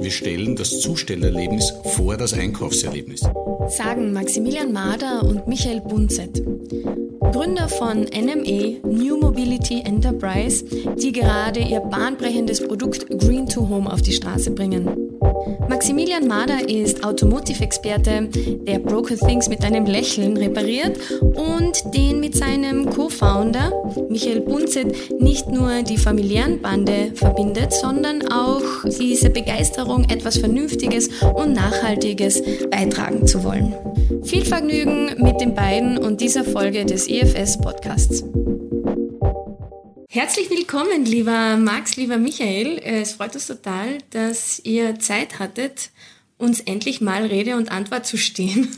Wir stellen das Zustellerlebnis vor das Einkaufserlebnis. Sagen Maximilian Mader und Michael Bunzet. Gründer von NME, New Mobility Enterprise, die gerade ihr bahnbrechendes Produkt Green to Home auf die Straße bringen. Maximilian Mader ist Automotive-Experte, der Broken Things mit einem Lächeln repariert und den mit seinem Co-Founder Michael Bunzet nicht nur die familiären Bande verbindet, sondern auch diese Begeisterung, etwas Vernünftiges und Nachhaltiges beitragen zu wollen. Viel Vergnügen mit den beiden und dieser Folge des EFS Podcasts. Herzlich willkommen, lieber Max, lieber Michael. Es freut uns total, dass ihr Zeit hattet, uns endlich mal Rede und Antwort zu stehen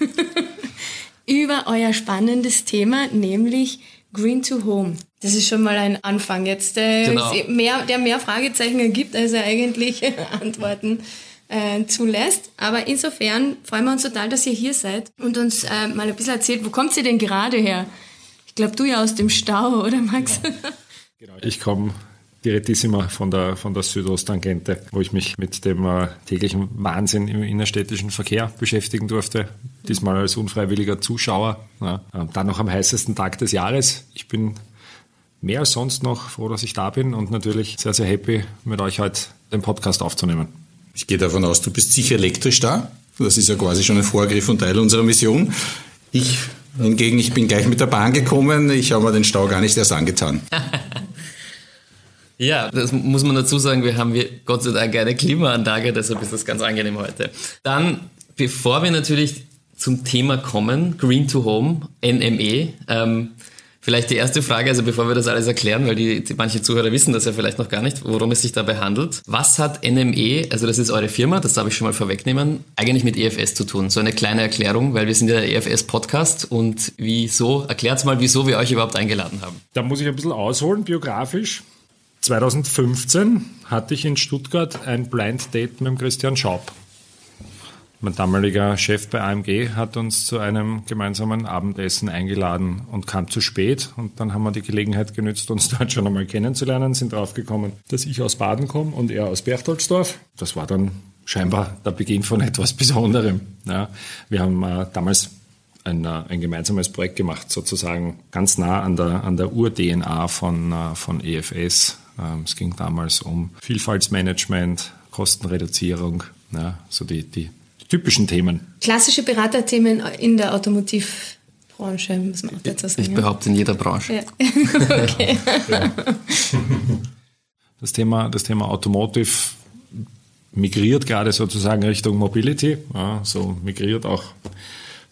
über euer spannendes Thema, nämlich Green to Home. Das ist schon mal ein Anfang jetzt, äh, genau. mehr, der mehr Fragezeichen ergibt, als er eigentlich Antworten äh, zulässt. Aber insofern freuen wir uns total, dass ihr hier seid und uns äh, mal ein bisschen erzählt, wo kommt ihr denn gerade her? Ich glaube, du ja aus dem Stau, oder Max? Genau. Genau. Ich komme direttissima von der, von der Südosttangente, wo ich mich mit dem äh, täglichen Wahnsinn im innerstädtischen Verkehr beschäftigen durfte. Diesmal als unfreiwilliger Zuschauer. Ja. Dann noch am heißesten Tag des Jahres. Ich bin mehr als sonst noch froh, dass ich da bin und natürlich sehr, sehr happy, mit euch heute den Podcast aufzunehmen. Ich gehe davon aus, du bist sicher elektrisch da. Das ist ja quasi schon ein Vorgriff und Teil unserer Mission. Ich hingegen, ich bin gleich mit der Bahn gekommen. Ich habe mir den Stau gar nicht erst angetan. Ja, das muss man dazu sagen, wir haben Gott sei Dank eine Klimaanlage, deshalb ist das ganz angenehm heute. Dann, bevor wir natürlich zum Thema kommen, Green to Home, NME, ähm, vielleicht die erste Frage, also bevor wir das alles erklären, weil die, die, manche Zuhörer wissen das ja vielleicht noch gar nicht, worum es sich dabei handelt. Was hat NME, also das ist eure Firma, das darf ich schon mal vorwegnehmen, eigentlich mit EFS zu tun? So eine kleine Erklärung, weil wir sind ja der EFS-Podcast und wieso, erklärt mal, wieso wir euch überhaupt eingeladen haben. Da muss ich ein bisschen ausholen, biografisch. 2015 hatte ich in Stuttgart ein Blind Date mit dem Christian Schaub. Mein damaliger Chef bei AMG hat uns zu einem gemeinsamen Abendessen eingeladen und kam zu spät. Und dann haben wir die Gelegenheit genützt, uns dort schon einmal kennenzulernen, sind draufgekommen, dass ich aus Baden komme und er aus Berchtoldsdorf. Das war dann scheinbar der Beginn von etwas Besonderem. Ja, wir haben äh, damals ein, äh, ein gemeinsames Projekt gemacht, sozusagen ganz nah an der, an der Ur-DNA von, äh, von EFS, es ging damals um Vielfaltsmanagement, Kostenreduzierung, ja, so die, die typischen Themen. Klassische Beraterthemen in der Automotivbranche, muss man auch dazu sagen. Ich behaupte in jeder Branche. Ja. okay. Das Thema, das Thema Automotive migriert gerade sozusagen Richtung Mobility, so migriert auch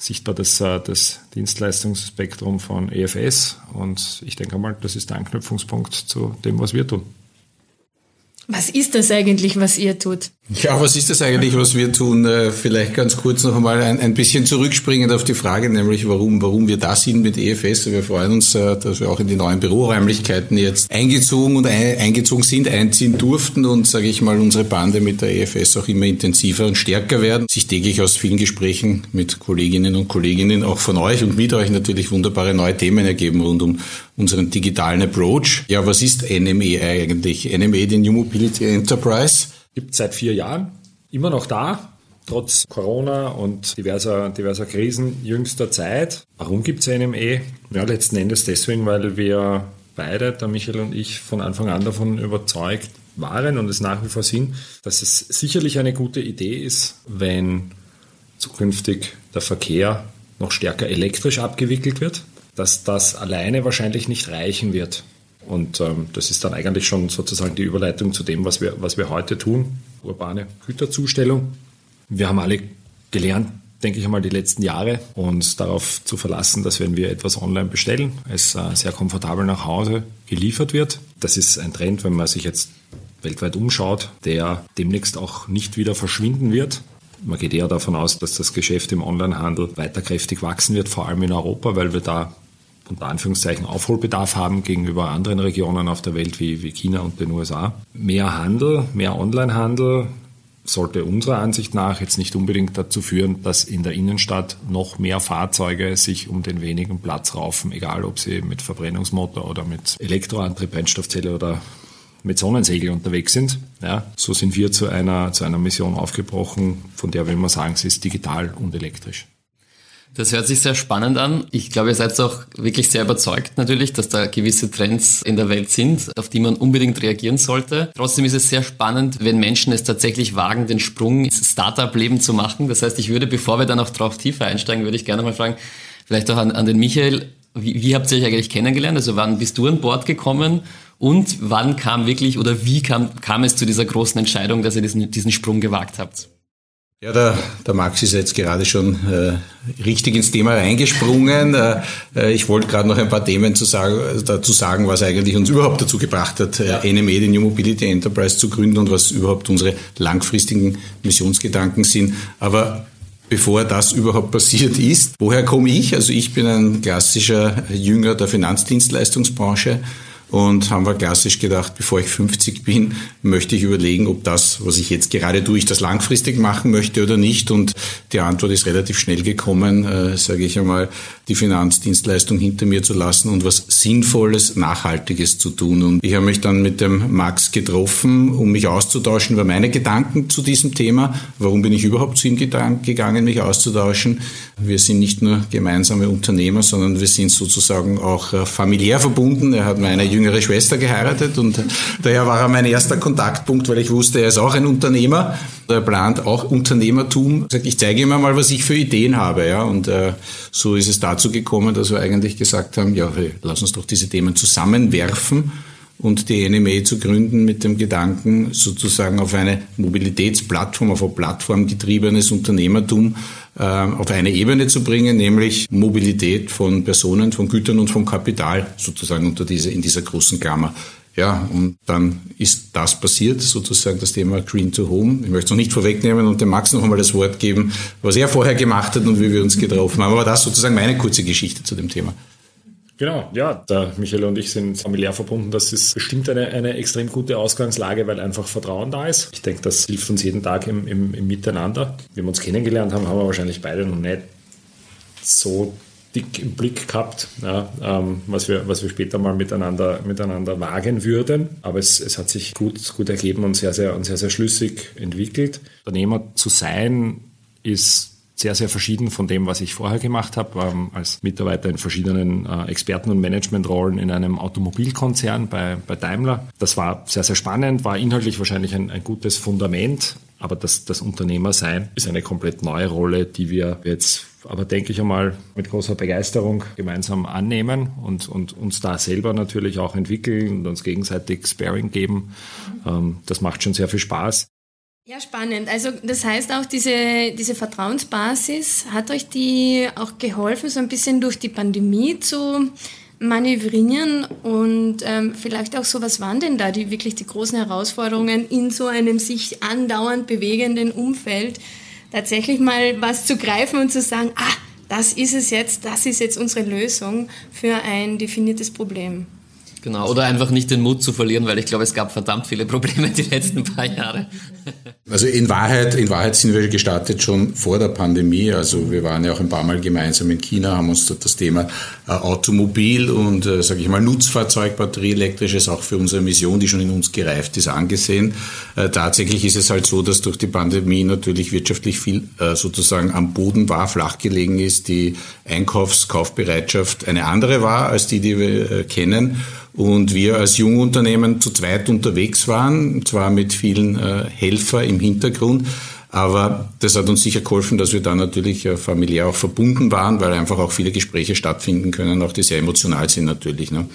sichtbar das, äh, das Dienstleistungsspektrum von EFS. Und ich denke mal, das ist der Anknüpfungspunkt zu dem, was wir tun. Was ist das eigentlich, was ihr tut? Ja, was ist das eigentlich, was wir tun? Äh, vielleicht ganz kurz noch einmal ein, ein bisschen zurückspringend auf die Frage, nämlich warum, warum wir da sind mit EFS. Wir freuen uns, äh, dass wir auch in die neuen Büroräumlichkeiten jetzt eingezogen und eingezogen sind, einziehen durften und, sage ich mal, unsere Bande mit der EFS auch immer intensiver und stärker werden. Sich täglich aus vielen Gesprächen mit Kolleginnen und Kolleginnen, auch von euch und mit euch natürlich wunderbare neue Themen ergeben rund um unseren digitalen Approach. Ja, was ist NME eigentlich? NME, die New Mobility Enterprise gibt seit vier Jahren, immer noch da, trotz Corona und diverser, diverser Krisen jüngster Zeit. Warum gibt es NME? Ja, letzten Endes deswegen, weil wir beide, der Michael und ich, von Anfang an davon überzeugt waren und es nach wie vor sind, dass es sicherlich eine gute Idee ist, wenn zukünftig der Verkehr noch stärker elektrisch abgewickelt wird, dass das alleine wahrscheinlich nicht reichen wird. Und ähm, das ist dann eigentlich schon sozusagen die Überleitung zu dem, was wir, was wir heute tun, urbane Güterzustellung. Wir haben alle gelernt, denke ich einmal, die letzten Jahre, uns darauf zu verlassen, dass wenn wir etwas online bestellen, es äh, sehr komfortabel nach Hause geliefert wird. Das ist ein Trend, wenn man sich jetzt weltweit umschaut, der demnächst auch nicht wieder verschwinden wird. Man geht eher davon aus, dass das Geschäft im Onlinehandel weiter kräftig wachsen wird, vor allem in Europa, weil wir da unter Anführungszeichen Aufholbedarf haben gegenüber anderen Regionen auf der Welt wie, wie China und den USA. Mehr Handel, mehr Onlinehandel sollte unserer Ansicht nach jetzt nicht unbedingt dazu führen, dass in der Innenstadt noch mehr Fahrzeuge sich um den wenigen Platz raufen, egal ob sie mit Verbrennungsmotor oder mit Elektroantrieb, Brennstoffzelle oder mit Sonnensegel unterwegs sind. Ja, so sind wir zu einer, zu einer Mission aufgebrochen, von der will man sagen, sie ist digital und elektrisch. Das hört sich sehr spannend an. Ich glaube, ihr seid auch wirklich sehr überzeugt natürlich, dass da gewisse Trends in der Welt sind, auf die man unbedingt reagieren sollte. Trotzdem ist es sehr spannend, wenn Menschen es tatsächlich wagen, den Sprung ins Startup-Leben zu machen. Das heißt, ich würde, bevor wir dann auch drauf tiefer einsteigen, würde ich gerne mal fragen, vielleicht auch an, an den Michael, wie, wie habt ihr euch eigentlich kennengelernt? Also wann bist du an Bord gekommen und wann kam wirklich oder wie kam, kam es zu dieser großen Entscheidung, dass ihr diesen, diesen Sprung gewagt habt? Ja, der, der Max ist jetzt gerade schon äh, richtig ins Thema reingesprungen. Äh, äh ich wollte gerade noch ein paar Themen zu sagen, dazu sagen, was eigentlich uns überhaupt dazu gebracht hat, äh, NME, die New Mobility Enterprise, zu gründen und was überhaupt unsere langfristigen Missionsgedanken sind. Aber bevor das überhaupt passiert ist, woher komme ich? Also ich bin ein klassischer Jünger der Finanzdienstleistungsbranche und haben wir klassisch gedacht, bevor ich 50 bin, möchte ich überlegen, ob das, was ich jetzt gerade tue, ich das langfristig machen möchte oder nicht. Und die Antwort ist relativ schnell gekommen, äh, sage ich einmal, die Finanzdienstleistung hinter mir zu lassen und was Sinnvolles, Nachhaltiges zu tun. Und ich habe mich dann mit dem Max getroffen, um mich auszutauschen über meine Gedanken zu diesem Thema. Warum bin ich überhaupt zu ihm gegangen, mich auszutauschen? Wir sind nicht nur gemeinsame Unternehmer, sondern wir sind sozusagen auch äh, familiär verbunden. Er hat meine jüngere Schwester geheiratet und daher war er mein erster Kontaktpunkt, weil ich wusste, er ist auch ein Unternehmer. Er plant auch Unternehmertum. Ich zeige ihm mal, was ich für Ideen habe. Ja? Und äh, so ist es dazu gekommen, dass wir eigentlich gesagt haben, ja, hey, lass uns doch diese Themen zusammenwerfen und die NME zu gründen mit dem Gedanken, sozusagen auf eine Mobilitätsplattform, auf ein plattformgetriebenes Unternehmertum auf eine Ebene zu bringen, nämlich Mobilität von Personen, von Gütern und vom Kapital sozusagen unter diese, in dieser großen Klammer. Ja, und dann ist das passiert, sozusagen das Thema Green to Home. Ich möchte es noch nicht vorwegnehmen und dem Max noch einmal das Wort geben, was er vorher gemacht hat und wie wir uns getroffen haben. Aber das sozusagen meine kurze Geschichte zu dem Thema. Genau, ja, der Michael und ich sind familiär verbunden. Das ist bestimmt eine, eine extrem gute Ausgangslage, weil einfach Vertrauen da ist. Ich denke, das hilft uns jeden Tag im, im, im Miteinander. Wie wir uns kennengelernt haben, haben wir wahrscheinlich beide noch nicht so dick im Blick gehabt, ja, ähm, was, wir, was wir später mal miteinander, miteinander wagen würden. Aber es, es hat sich gut, gut ergeben und sehr, sehr, und sehr, sehr schlüssig entwickelt. Unternehmer zu sein ist sehr, sehr verschieden von dem, was ich vorher gemacht habe, ähm, als Mitarbeiter in verschiedenen äh, Experten- und Managementrollen in einem Automobilkonzern bei, bei Daimler. Das war sehr, sehr spannend, war inhaltlich wahrscheinlich ein, ein gutes Fundament, aber das, das Unternehmersein ist eine komplett neue Rolle, die wir jetzt aber denke ich einmal mit großer Begeisterung gemeinsam annehmen und, und uns da selber natürlich auch entwickeln und uns gegenseitig Sparing geben. Ähm, das macht schon sehr viel Spaß. Ja, spannend. Also das heißt auch, diese, diese Vertrauensbasis hat euch die auch geholfen, so ein bisschen durch die Pandemie zu manövrieren und ähm, vielleicht auch so, was waren denn da die wirklich die großen Herausforderungen in so einem sich andauernd bewegenden Umfeld, tatsächlich mal was zu greifen und zu sagen, ah, das ist es jetzt, das ist jetzt unsere Lösung für ein definiertes Problem. Genau, oder einfach nicht den Mut zu verlieren, weil ich glaube, es gab verdammt viele Probleme die letzten paar Jahre. Also in Wahrheit, in Wahrheit sind wir gestartet schon vor der Pandemie. Also wir waren ja auch ein paar Mal gemeinsam in China, haben uns dort das Thema äh, Automobil und, äh, sage ich mal, Nutzfahrzeug, batterieelektrisches auch für unsere Mission, die schon in uns gereift ist, angesehen. Äh, tatsächlich ist es halt so, dass durch die Pandemie natürlich wirtschaftlich viel äh, sozusagen am Boden war, flach gelegen ist, die Einkaufskaufbereitschaft eine andere war als die, die wir kennen und wir als Jungunternehmen zu zweit unterwegs waren, zwar mit vielen äh, Helfer im Hintergrund, aber das hat uns sicher geholfen, dass wir da natürlich äh, familiär auch verbunden waren, weil einfach auch viele Gespräche stattfinden können, auch die sehr emotional sind natürlich. Ne?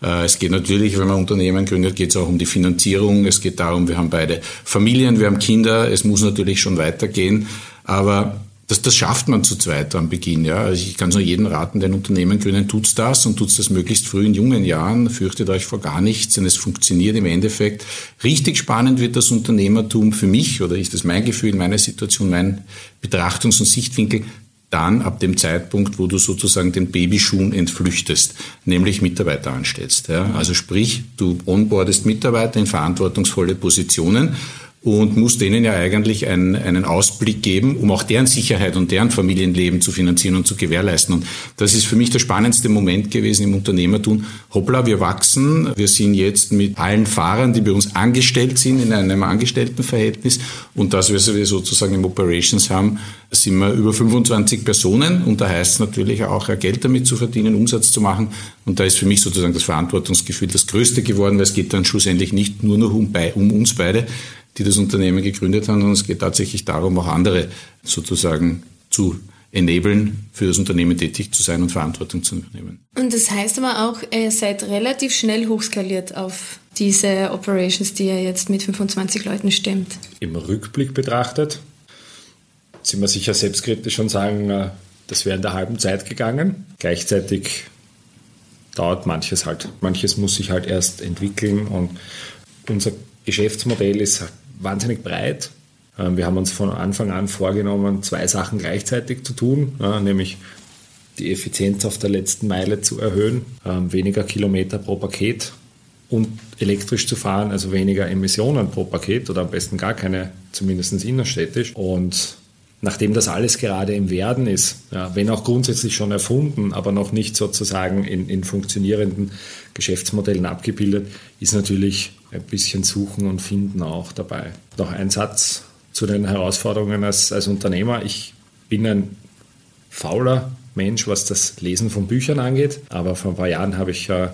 Äh, es geht natürlich, wenn man Unternehmen gründet, geht es auch um die Finanzierung. Es geht darum, wir haben beide Familien, wir haben Kinder. Es muss natürlich schon weitergehen. Aber das, das schafft man zu zweit am Beginn. Ja. Also ich kann nur jedem raten, der ein Unternehmen gründen, tut's das und tut's das möglichst früh in jungen Jahren. Fürchtet euch vor gar nichts, denn es funktioniert im Endeffekt. Richtig spannend wird das Unternehmertum für mich, oder ist das mein Gefühl, meine Situation, mein Betrachtungs- und Sichtwinkel, dann ab dem Zeitpunkt, wo du sozusagen den Babyschuhen entflüchtest, nämlich Mitarbeiter anstellst. Ja. Also sprich, du onboardest Mitarbeiter in verantwortungsvolle Positionen und muss denen ja eigentlich einen, einen Ausblick geben, um auch deren Sicherheit und deren Familienleben zu finanzieren und zu gewährleisten. Und das ist für mich der spannendste Moment gewesen im Unternehmertum. Hoppla, wir wachsen, wir sind jetzt mit allen Fahrern, die bei uns angestellt sind, in einem Angestelltenverhältnis und dass wir sozusagen im Operations haben, sind wir über 25 Personen und da heißt es natürlich auch, Geld damit zu verdienen, Umsatz zu machen. Und da ist für mich sozusagen das Verantwortungsgefühl das Größte geworden, weil es geht dann schlussendlich nicht nur noch um, um uns beide, die das Unternehmen gegründet haben, sondern es geht tatsächlich darum, auch andere sozusagen zu enablen, für das Unternehmen tätig zu sein und Verantwortung zu übernehmen. Und das heißt aber auch, ihr seid relativ schnell hochskaliert auf diese Operations, die ihr jetzt mit 25 Leuten stemmt. Im Rückblick betrachtet sind wir sicher selbstkritisch und sagen, äh, das wäre in der halben Zeit gegangen. Gleichzeitig dauert manches halt. Manches muss sich halt erst entwickeln und unser Geschäftsmodell ist wahnsinnig breit. Ähm, wir haben uns von Anfang an vorgenommen, zwei Sachen gleichzeitig zu tun, nämlich die Effizienz auf der letzten Meile zu erhöhen, ähm, weniger Kilometer pro Paket und elektrisch zu fahren, also weniger Emissionen pro Paket oder am besten gar keine, zumindest innerstädtisch. Und nachdem das alles gerade im Werden ist, ja, wenn auch grundsätzlich schon erfunden, aber noch nicht sozusagen in, in funktionierenden Geschäftsmodellen abgebildet, ist natürlich ein bisschen Suchen und Finden auch dabei. Noch ein Satz zu den Herausforderungen als, als Unternehmer. Ich bin ein fauler Mensch, was das Lesen von Büchern angeht, aber vor ein paar Jahren habe ich äh,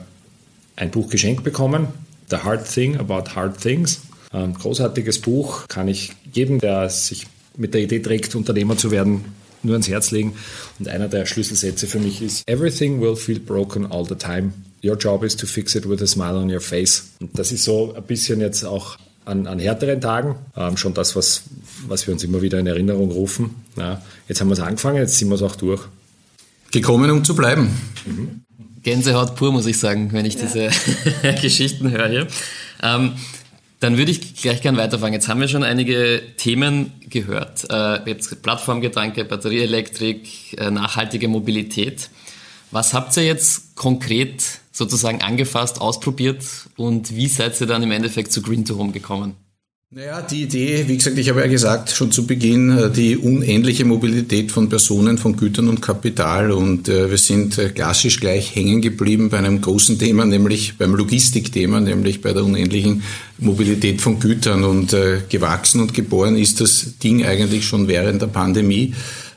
ein Buch geschenkt bekommen, The Hard Thing About Hard Things. Ein großartiges Buch, kann ich jedem, der sich mit der Idee trägt, Unternehmer zu werden, nur ans Herz legen. Und einer der Schlüsselsätze für mich ist, Everything will feel broken all the time. Your job is to fix it with a smile on your face. Und das ist so ein bisschen jetzt auch an, an härteren Tagen ähm, schon das, was, was wir uns immer wieder in Erinnerung rufen. Ja, jetzt haben wir es angefangen, jetzt sind wir es auch durch. Gekommen, um zu bleiben. Mhm. Gänsehaut pur, muss ich sagen, wenn ich ja. diese Geschichten höre hier. Ähm, dann würde ich gleich gern weiterfangen. Jetzt haben wir schon einige Themen gehört. Äh, jetzt Plattformgedanke, Batterieelektrik, äh, nachhaltige Mobilität. Was habt ihr jetzt konkret sozusagen angefasst, ausprobiert und wie seid ihr dann im Endeffekt zu Green to Home gekommen? Naja, die Idee, wie gesagt, ich habe ja gesagt, schon zu Beginn, äh, die unendliche Mobilität von Personen, von Gütern und Kapital. Und äh, wir sind äh, klassisch gleich hängen geblieben bei einem großen Thema, nämlich beim Logistikthema, nämlich bei der unendlichen Mobilität von Gütern. Und gewachsen und geboren ist das Ding eigentlich schon während der Pandemie.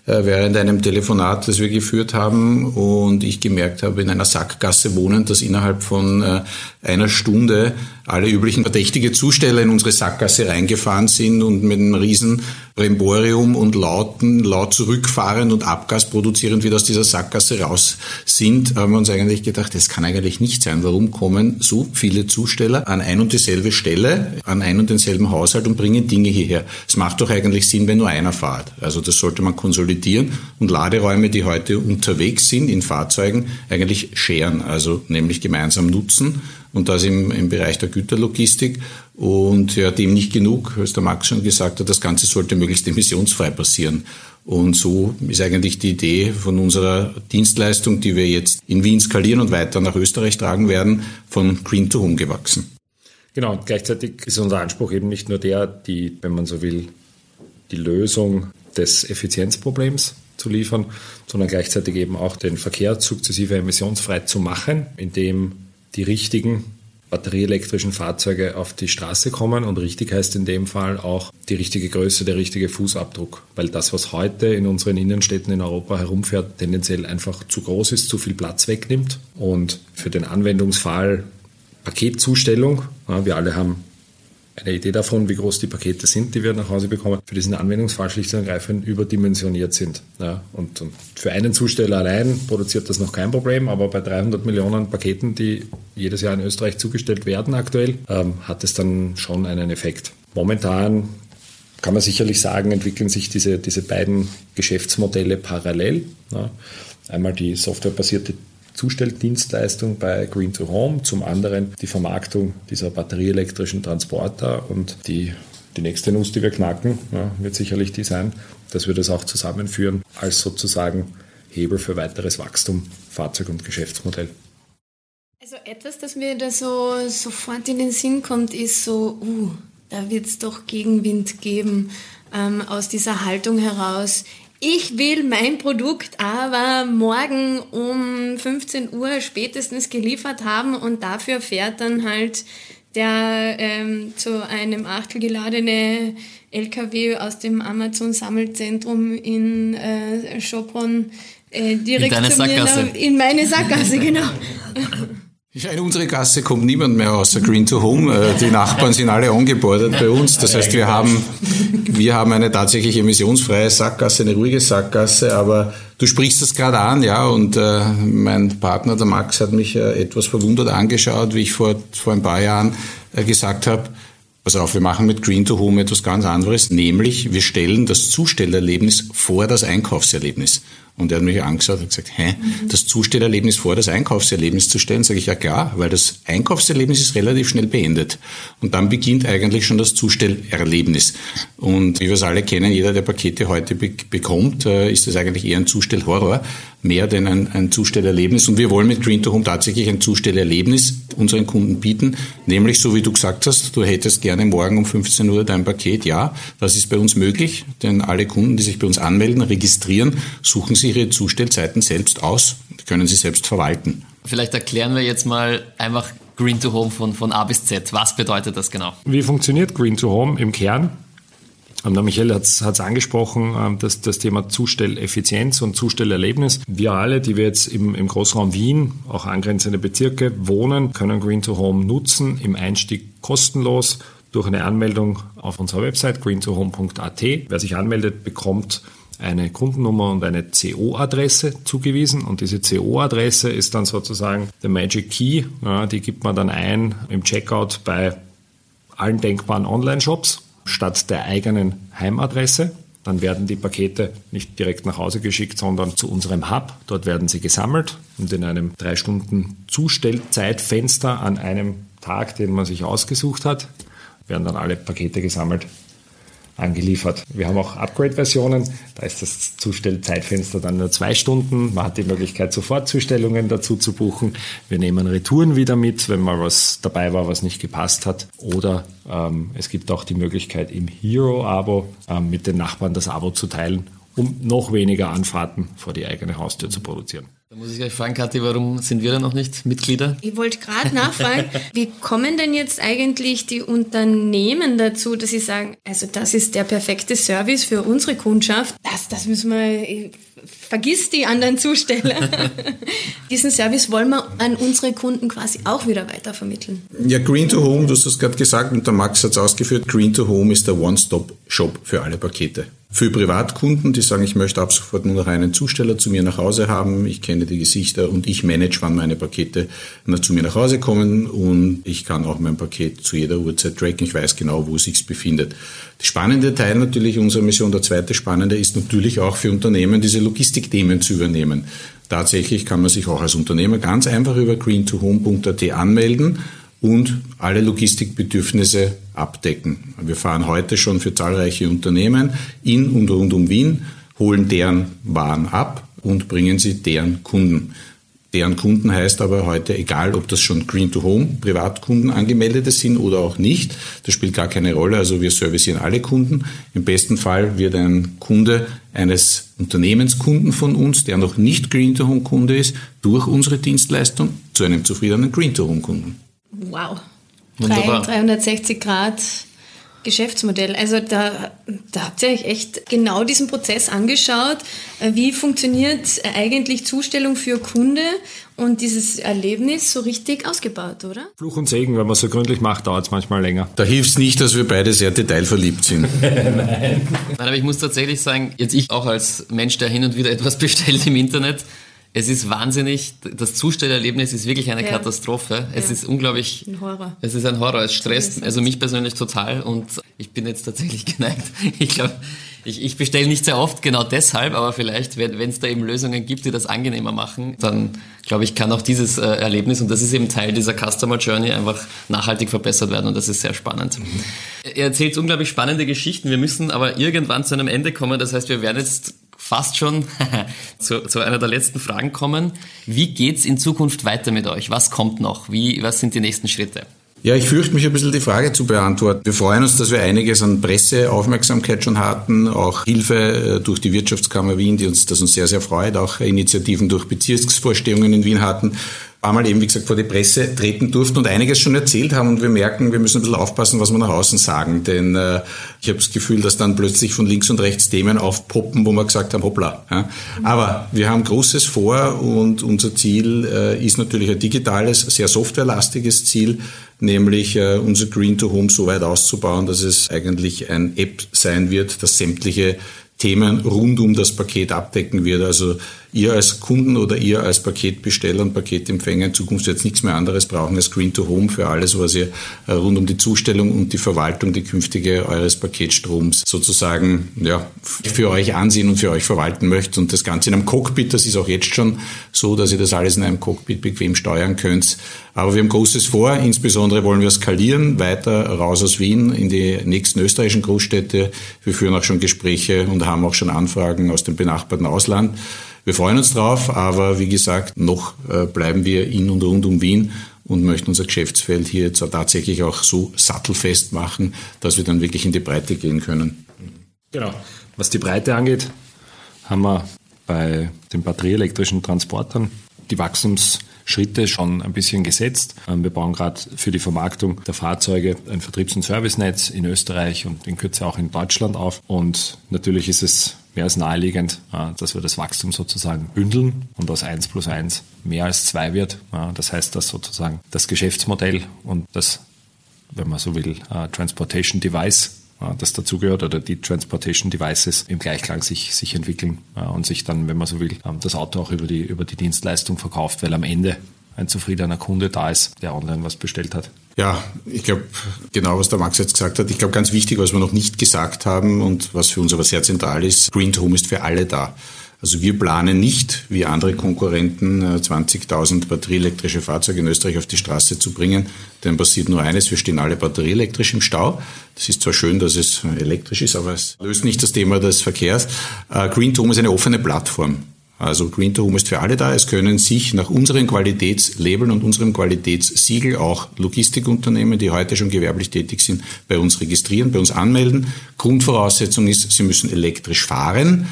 Äh, während einem Telefonat, das wir geführt haben und ich gemerkt habe, in einer Sackgasse wohnen, dass innerhalb von äh, einer Stunde alle üblichen verdächtige Zusteller in unsere Sackgasse reingefahren sind und mit einem riesen Bremborium und lauten, laut zurückfahrend und Abgas produzierend wieder aus dieser Sackgasse raus sind, haben wir uns eigentlich gedacht, das kann eigentlich nicht sein. Warum kommen so viele Zusteller an ein und dieselbe Stelle, an ein und denselben Haushalt und bringen Dinge hierher? Es macht doch eigentlich Sinn, wenn nur einer fahrt. Also das sollte man konsolidieren und Laderäume, die heute unterwegs sind in Fahrzeugen, eigentlich scheren, also nämlich gemeinsam nutzen und das im, im Bereich der Güterlogistik. Und ja, dem nicht genug, als der Max schon gesagt hat, das Ganze sollte möglichst emissionsfrei passieren. Und so ist eigentlich die Idee von unserer Dienstleistung, die wir jetzt in Wien skalieren und weiter nach Österreich tragen werden, von Green to Home gewachsen. Genau, und gleichzeitig ist unser Anspruch eben nicht nur der, die, wenn man so will, die Lösung des Effizienzproblems zu liefern, sondern gleichzeitig eben auch den Verkehr sukzessive emissionsfrei zu machen, indem die richtigen batterieelektrischen Fahrzeuge auf die Straße kommen. Und richtig heißt in dem Fall auch die richtige Größe, der richtige Fußabdruck, weil das, was heute in unseren Innenstädten in Europa herumfährt, tendenziell einfach zu groß ist, zu viel Platz wegnimmt. Und für den Anwendungsfall Paketzustellung, ja, wir alle haben eine Idee davon, wie groß die Pakete sind, die wir nach Hause bekommen, für diesen Anwendungsfall schlicht und ergreifend überdimensioniert sind. Ja, und, und, für einen Zusteller allein produziert das noch kein Problem, aber bei 300 Millionen Paketen, die jedes Jahr in Österreich zugestellt werden aktuell, ähm, hat es dann schon einen Effekt. Momentan kann man sicherlich sagen, entwickeln sich diese, diese beiden Geschäftsmodelle parallel. Ja. Einmal die softwarebasierte Zustelldienstleistung bei Green to Home, zum anderen die Vermarktung dieser batterieelektrischen Transporter und die, die nächste Nuss, die wir knacken, ja, wird sicherlich die sein, dass wir das auch zusammenführen als sozusagen Hebel für weiteres Wachstum, Fahrzeug- und Geschäftsmodell. Also etwas, das mir da so sofort in den Sinn kommt, ist so, uh, da wird es doch Gegenwind geben ähm, aus dieser Haltung heraus. Ich will mein Produkt aber morgen um 15 Uhr spätestens geliefert haben und dafür fährt dann halt der ähm, zu einem Achtel geladene LKW aus dem Amazon-Sammelzentrum in äh, Schopron äh, direkt in zu mir in meine Sackgasse, genau. In unsere Gasse kommt niemand mehr außer Green to Home. Äh, die Nachbarn sind alle angebordet bei uns. Das heißt, wir haben, wir haben eine tatsächlich emissionsfreie Sackgasse, eine ruhige Sackgasse. Aber du sprichst das gerade an, ja. Und äh, mein Partner, der Max, hat mich äh, etwas verwundert angeschaut, wie ich vor, vor ein paar Jahren gesagt habe, Pass auf, wir machen mit Green to Home etwas ganz anderes, nämlich wir stellen das Zustellerlebnis vor das Einkaufserlebnis. Und er hat mich angeschaut und gesagt, hä, das Zustellerlebnis vor das Einkaufserlebnis zu stellen? Sage ich, ja klar, weil das Einkaufserlebnis ist relativ schnell beendet. Und dann beginnt eigentlich schon das Zustellerlebnis. Und wie wir es alle kennen, jeder, der Pakete heute be bekommt, äh, ist das eigentlich eher ein Zustellhorror, mehr denn ein, ein Zustellerlebnis. Und wir wollen mit Green to Home tatsächlich ein Zustellerlebnis unseren Kunden bieten, nämlich so wie du gesagt hast, du hättest gerne morgen um 15 Uhr dein Paket. Ja, das ist bei uns möglich, denn alle Kunden, die sich bei uns anmelden, registrieren, suchen ihre Zustellzeiten selbst aus, können sie selbst verwalten. Vielleicht erklären wir jetzt mal einfach Green to Home von, von A bis Z. Was bedeutet das genau? Wie funktioniert Green to Home im Kern? Der Michael hat es angesprochen, ähm, dass das Thema Zustelleffizienz und Zustellerlebnis. Wir alle, die wir jetzt im, im Großraum Wien, auch angrenzende Bezirke wohnen, können Green to Home nutzen, im Einstieg kostenlos durch eine Anmeldung auf unserer Website greentohome.at. Wer sich anmeldet, bekommt eine Kundennummer und eine CO-Adresse zugewiesen und diese CO-Adresse ist dann sozusagen der Magic Key. Ja, die gibt man dann ein im Checkout bei allen denkbaren Online-Shops statt der eigenen Heimadresse. Dann werden die Pakete nicht direkt nach Hause geschickt, sondern zu unserem Hub. Dort werden sie gesammelt und in einem drei Stunden Zustellzeitfenster an einem Tag, den man sich ausgesucht hat, werden dann alle Pakete gesammelt angeliefert. Wir haben auch Upgrade-Versionen, da ist das Zustellzeitfenster dann nur zwei Stunden. Man hat die Möglichkeit, Sofortzustellungen dazu zu buchen. Wir nehmen Retouren wieder mit, wenn mal was dabei war, was nicht gepasst hat. Oder ähm, es gibt auch die Möglichkeit, im Hero-Abo ähm, mit den Nachbarn das Abo zu teilen, um noch weniger Anfahrten vor die eigene Haustür zu produzieren. Da muss ich gleich fragen, Kathi, warum sind wir da noch nicht Mitglieder? Ich wollte gerade nachfragen, wie kommen denn jetzt eigentlich die Unternehmen dazu, dass sie sagen, also das ist der perfekte Service für unsere Kundschaft, das, das müssen wir, vergiss die anderen Zusteller. Diesen Service wollen wir an unsere Kunden quasi auch wieder weitervermitteln. Ja, Green to Home, du hast das gerade gesagt und der Max hat es ausgeführt, Green to Home ist der One-Stop-Shop für alle Pakete. Für Privatkunden, die sagen, ich möchte ab sofort nur noch einen Zusteller zu mir nach Hause haben, ich kenne die Gesichter und ich manage, wann meine Pakete zu mir nach Hause kommen und ich kann auch mein Paket zu jeder Uhrzeit tracken, ich weiß genau, wo es sich befindet. Der spannende Teil natürlich unserer Mission, der zweite spannende, ist natürlich auch für Unternehmen diese Logistikthemen zu übernehmen. Tatsächlich kann man sich auch als Unternehmer ganz einfach über green2home.at anmelden und alle Logistikbedürfnisse abdecken. Wir fahren heute schon für zahlreiche Unternehmen in und rund um Wien, holen deren Waren ab und bringen sie deren Kunden. Deren Kunden heißt aber heute, egal ob das schon Green to Home Privatkunden angemeldete sind oder auch nicht, das spielt gar keine Rolle. Also wir servicieren alle Kunden. Im besten Fall wird ein Kunde eines Unternehmenskunden von uns, der noch nicht Green to Home Kunde ist, durch unsere Dienstleistung zu einem zufriedenen Green to Home Kunden. Wow. Wunderbar. 360 Grad Geschäftsmodell. Also da, da habt ihr euch echt genau diesen Prozess angeschaut. Äh, wie funktioniert eigentlich Zustellung für Kunde und dieses Erlebnis so richtig ausgebaut, oder? Fluch und Segen, wenn man so gründlich macht, dauert es manchmal länger. Da hilft es nicht, dass wir beide sehr detailverliebt sind. Nein. Nein, aber ich muss tatsächlich sagen, jetzt ich auch als Mensch, der hin und wieder etwas bestellt im Internet, es ist wahnsinnig, das Zustellerlebnis ist wirklich eine ja. Katastrophe. Es ja. ist unglaublich. Ein Horror. Es ist ein Horror. Es stresst also mich persönlich total und ich bin jetzt tatsächlich geneigt. Ich glaube, ich, ich bestelle nicht sehr oft genau deshalb, aber vielleicht, wenn es da eben Lösungen gibt, die das angenehmer machen, dann glaube ich, kann auch dieses äh, Erlebnis und das ist eben Teil dieser Customer Journey einfach nachhaltig verbessert werden und das ist sehr spannend. Mhm. Er erzählt unglaublich spannende Geschichten. Wir müssen aber irgendwann zu einem Ende kommen. Das heißt, wir werden jetzt fast schon zu, zu, einer der letzten Fragen kommen. Wie geht's in Zukunft weiter mit euch? Was kommt noch? Wie, was sind die nächsten Schritte? Ja, ich fürchte mich ein bisschen die Frage zu beantworten. Wir freuen uns, dass wir einiges an Presseaufmerksamkeit schon hatten, auch Hilfe äh, durch die Wirtschaftskammer Wien, die uns, das uns sehr, sehr freut, auch Initiativen durch Bezirksvorstehungen in Wien hatten einmal eben, wie gesagt, vor die Presse treten durften und einiges schon erzählt haben und wir merken, wir müssen ein bisschen aufpassen, was wir nach außen sagen, denn äh, ich habe das Gefühl, dass dann plötzlich von links und rechts Themen aufpoppen, wo wir gesagt haben, hoppla. Ja. Aber wir haben Großes vor und unser Ziel äh, ist natürlich ein digitales, sehr softwarelastiges Ziel, nämlich äh, unser Green to Home so weit auszubauen, dass es eigentlich ein App sein wird, das sämtliche Themen rund um das Paket abdecken wird. Also ihr als Kunden oder ihr als Paketbesteller und Paketempfänger in Zukunft jetzt nichts mehr anderes brauchen als Green to Home für alles, was ihr äh, rund um die Zustellung und die Verwaltung, die künftige eures Paketstroms sozusagen ja, für euch ansehen und für euch verwalten möchtet. Und das Ganze in einem Cockpit, das ist auch jetzt schon so, dass ihr das alles in einem Cockpit bequem steuern könnt. Aber wir haben Großes vor. Insbesondere wollen wir skalieren, weiter raus aus Wien in die nächsten österreichischen Großstädte. Wir führen auch schon Gespräche und haben auch schon Anfragen aus dem benachbarten Ausland. Wir freuen uns drauf, aber wie gesagt, noch äh, bleiben wir in und rund um Wien und möchten unser Geschäftsfeld hier jetzt tatsächlich auch so sattelfest machen, dass wir dann wirklich in die Breite gehen können. Genau. Was die Breite angeht, haben wir bei den batterieelektrischen Transportern die Wachstumsschritte schon ein bisschen gesetzt. Ähm, wir bauen gerade für die Vermarktung der Fahrzeuge ein Vertriebs- und Servicenetz in Österreich und in Kürze auch in Deutschland auf. Und natürlich ist es mehr als naheliegend, dass wir das Wachstum sozusagen bündeln und aus 1 plus 1 mehr als 2 wird. Das heißt, dass sozusagen das Geschäftsmodell und das, wenn man so will, Transportation Device das dazugehört oder die Transportation Devices im Gleichklang sich, sich entwickeln und sich dann, wenn man so will, das Auto auch über die, über die Dienstleistung verkauft, weil am Ende ein zufriedener Kunde da ist, der online was bestellt hat. Ja, ich glaube, genau was der Max jetzt gesagt hat. Ich glaube, ganz wichtig, was wir noch nicht gesagt haben und was für uns aber sehr zentral ist, Green to Home ist für alle da. Also wir planen nicht, wie andere Konkurrenten, 20.000 äh, batterieelektrische Fahrzeuge in Österreich auf die Straße zu bringen. Denn passiert nur eines, wir stehen alle batterieelektrisch im Stau. Das ist zwar schön, dass es elektrisch ist, aber es löst nicht das Thema des Verkehrs. Äh, Green to Home ist eine offene Plattform. Also Green to Home ist für alle da. Es können sich nach unseren Qualitätslabeln und unserem Qualitätssiegel auch Logistikunternehmen, die heute schon gewerblich tätig sind, bei uns registrieren, bei uns anmelden. Grundvoraussetzung ist, sie müssen elektrisch fahren.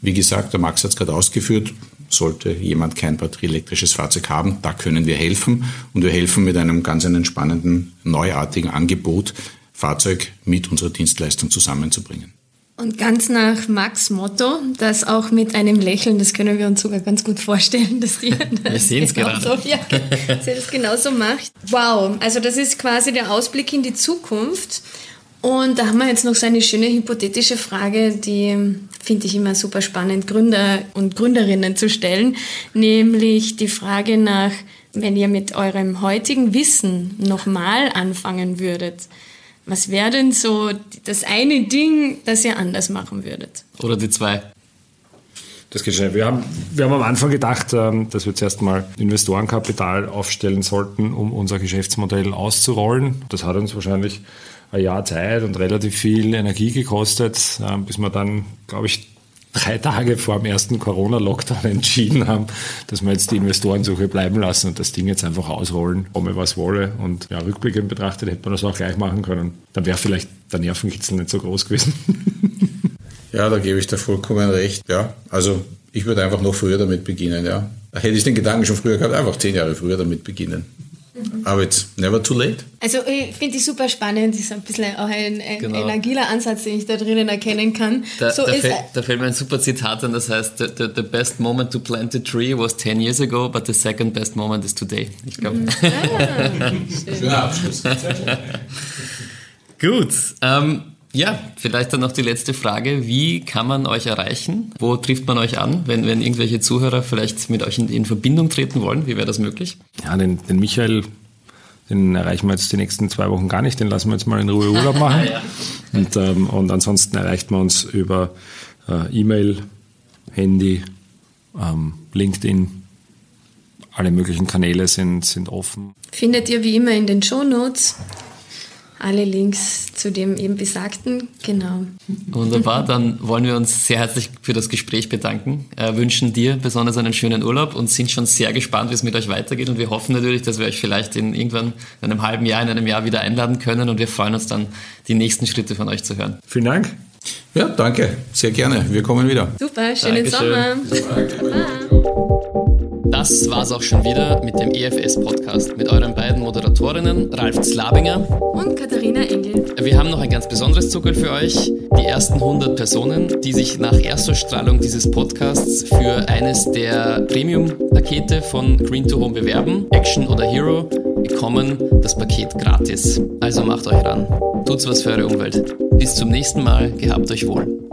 Wie gesagt, der Max hat es gerade ausgeführt, sollte jemand kein batterieelektrisches Fahrzeug haben, da können wir helfen. Und wir helfen mit einem ganz einen spannenden, neuartigen Angebot, Fahrzeug mit unserer Dienstleistung zusammenzubringen. Und ganz nach Max Motto, das auch mit einem Lächeln, das können wir uns sogar ganz gut vorstellen, dass die wir sehen es genauso, ja, das genauso macht. Wow, also das ist quasi der Ausblick in die Zukunft. Und da haben wir jetzt noch so eine schöne hypothetische Frage, die finde ich immer super spannend, Gründer und Gründerinnen zu stellen, nämlich die Frage nach, wenn ihr mit eurem heutigen Wissen nochmal anfangen würdet, was wäre denn so das eine Ding, das ihr anders machen würdet? Oder die zwei? Das geht schnell. Wir haben, wir haben am Anfang gedacht, ähm, dass wir zuerst mal Investorenkapital aufstellen sollten, um unser Geschäftsmodell auszurollen. Das hat uns wahrscheinlich ein Jahr Zeit und relativ viel Energie gekostet, ähm, bis wir dann, glaube ich, drei Tage vor dem ersten Corona-Lockdown entschieden haben, dass wir jetzt die Investorensuche bleiben lassen und das Ding jetzt einfach ausrollen, komme was wolle. Und ja, rückblickend betrachtet hätte man das auch gleich machen können. Dann wäre vielleicht der Nervenkitzel nicht so groß gewesen. ja, da gebe ich dir vollkommen recht. Ja, also ich würde einfach noch früher damit beginnen. Ja, hätte ich den Gedanken schon früher gehabt, einfach zehn Jahre früher damit beginnen. Aber it's never too late. Also ich finde die super spannend. Das ist ein bisschen auch ein, ein, genau. ein agiler Ansatz, den ich da drinnen erkennen kann. Da, so da, fällt, da fällt mir ein super Zitat an, das heißt, the, the, the, best moment to plant a tree was 10 years ago, but the second best moment is today. Ich glaube. Mhm. Ah, Schöner Abschluss. Gut. Ähm, ja, vielleicht dann noch die letzte Frage. Wie kann man euch erreichen? Wo trifft man euch an, wenn, wenn irgendwelche Zuhörer vielleicht mit euch in, in Verbindung treten wollen? Wie wäre das möglich? Ja, den, den Michael, den erreichen wir jetzt die nächsten zwei Wochen gar nicht. Den lassen wir jetzt mal in Ruhe Urlaub machen. ja. und, ähm, und ansonsten erreicht man uns über äh, E-Mail, Handy, ähm, LinkedIn. Alle möglichen Kanäle sind, sind offen. Findet ihr wie immer in den Show Notes. Alle Links zu dem eben besagten. Genau. Wunderbar, dann wollen wir uns sehr herzlich für das Gespräch bedanken, äh, wünschen dir besonders einen schönen Urlaub und sind schon sehr gespannt, wie es mit euch weitergeht. Und wir hoffen natürlich, dass wir euch vielleicht in irgendwann in einem halben Jahr, in einem Jahr wieder einladen können. Und wir freuen uns dann, die nächsten Schritte von euch zu hören. Vielen Dank. Ja, danke. Sehr gerne. Wir kommen wieder. Super, schönen Dankeschön. Sommer. Das war's auch schon wieder mit dem EFS-Podcast mit euren beiden Moderatorinnen Ralf Zlabinger und Katharina Engel. Wir haben noch ein ganz besonderes Zuckerl für euch. Die ersten 100 Personen, die sich nach Erstausstrahlung dieses Podcasts für eines der Premium-Pakete von Green to Home bewerben, Action oder Hero, bekommen das Paket gratis. Also macht euch ran. Tut's was für eure Umwelt. Bis zum nächsten Mal. Gehabt euch wohl.